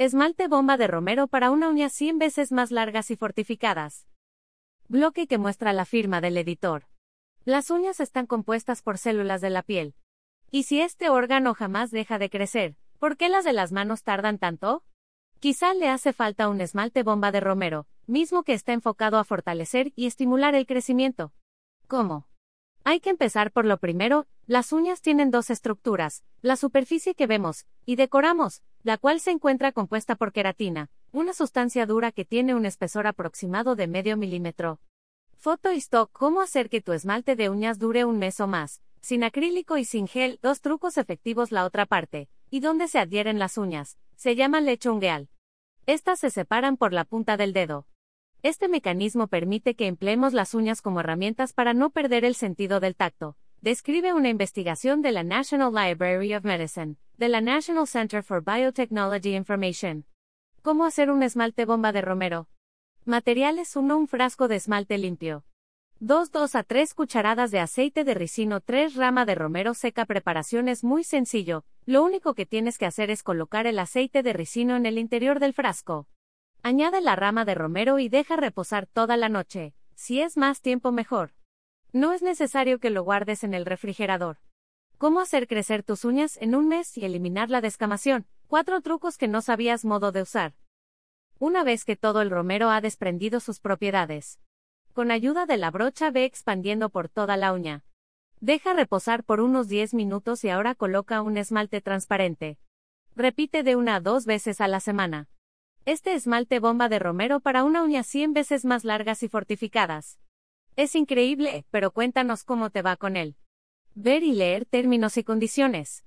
Esmalte bomba de romero para una uña 100 veces más largas y fortificadas. Bloque que muestra la firma del editor. Las uñas están compuestas por células de la piel. Y si este órgano jamás deja de crecer, ¿por qué las de las manos tardan tanto? Quizá le hace falta un esmalte bomba de romero, mismo que está enfocado a fortalecer y estimular el crecimiento. ¿Cómo? Hay que empezar por lo primero, las uñas tienen dos estructuras, la superficie que vemos, y decoramos, la cual se encuentra compuesta por queratina, una sustancia dura que tiene un espesor aproximado de medio milímetro. Foto y stock, cómo hacer que tu esmalte de uñas dure un mes o más, sin acrílico y sin gel, dos trucos efectivos la otra parte, y dónde se adhieren las uñas, se llama lecho ungueal. Estas se separan por la punta del dedo. Este mecanismo permite que empleemos las uñas como herramientas para no perder el sentido del tacto. Describe una investigación de la National Library of Medicine, de la National Center for Biotechnology Information. ¿Cómo hacer un esmalte bomba de romero? Materiales 1. Un frasco de esmalte limpio. 2. 2 a 3 cucharadas de aceite de ricino 3 rama de romero seca Preparación es muy sencillo, lo único que tienes que hacer es colocar el aceite de ricino en el interior del frasco. Añade la rama de romero y deja reposar toda la noche, si es más tiempo mejor. No es necesario que lo guardes en el refrigerador. ¿Cómo hacer crecer tus uñas en un mes y eliminar la descamación? Cuatro trucos que no sabías modo de usar. Una vez que todo el romero ha desprendido sus propiedades. Con ayuda de la brocha ve expandiendo por toda la uña. Deja reposar por unos 10 minutos y ahora coloca un esmalte transparente. Repite de una a dos veces a la semana. Este esmalte bomba de romero para una uña 100 veces más largas y fortificadas. Es increíble, pero cuéntanos cómo te va con él. Ver y leer términos y condiciones.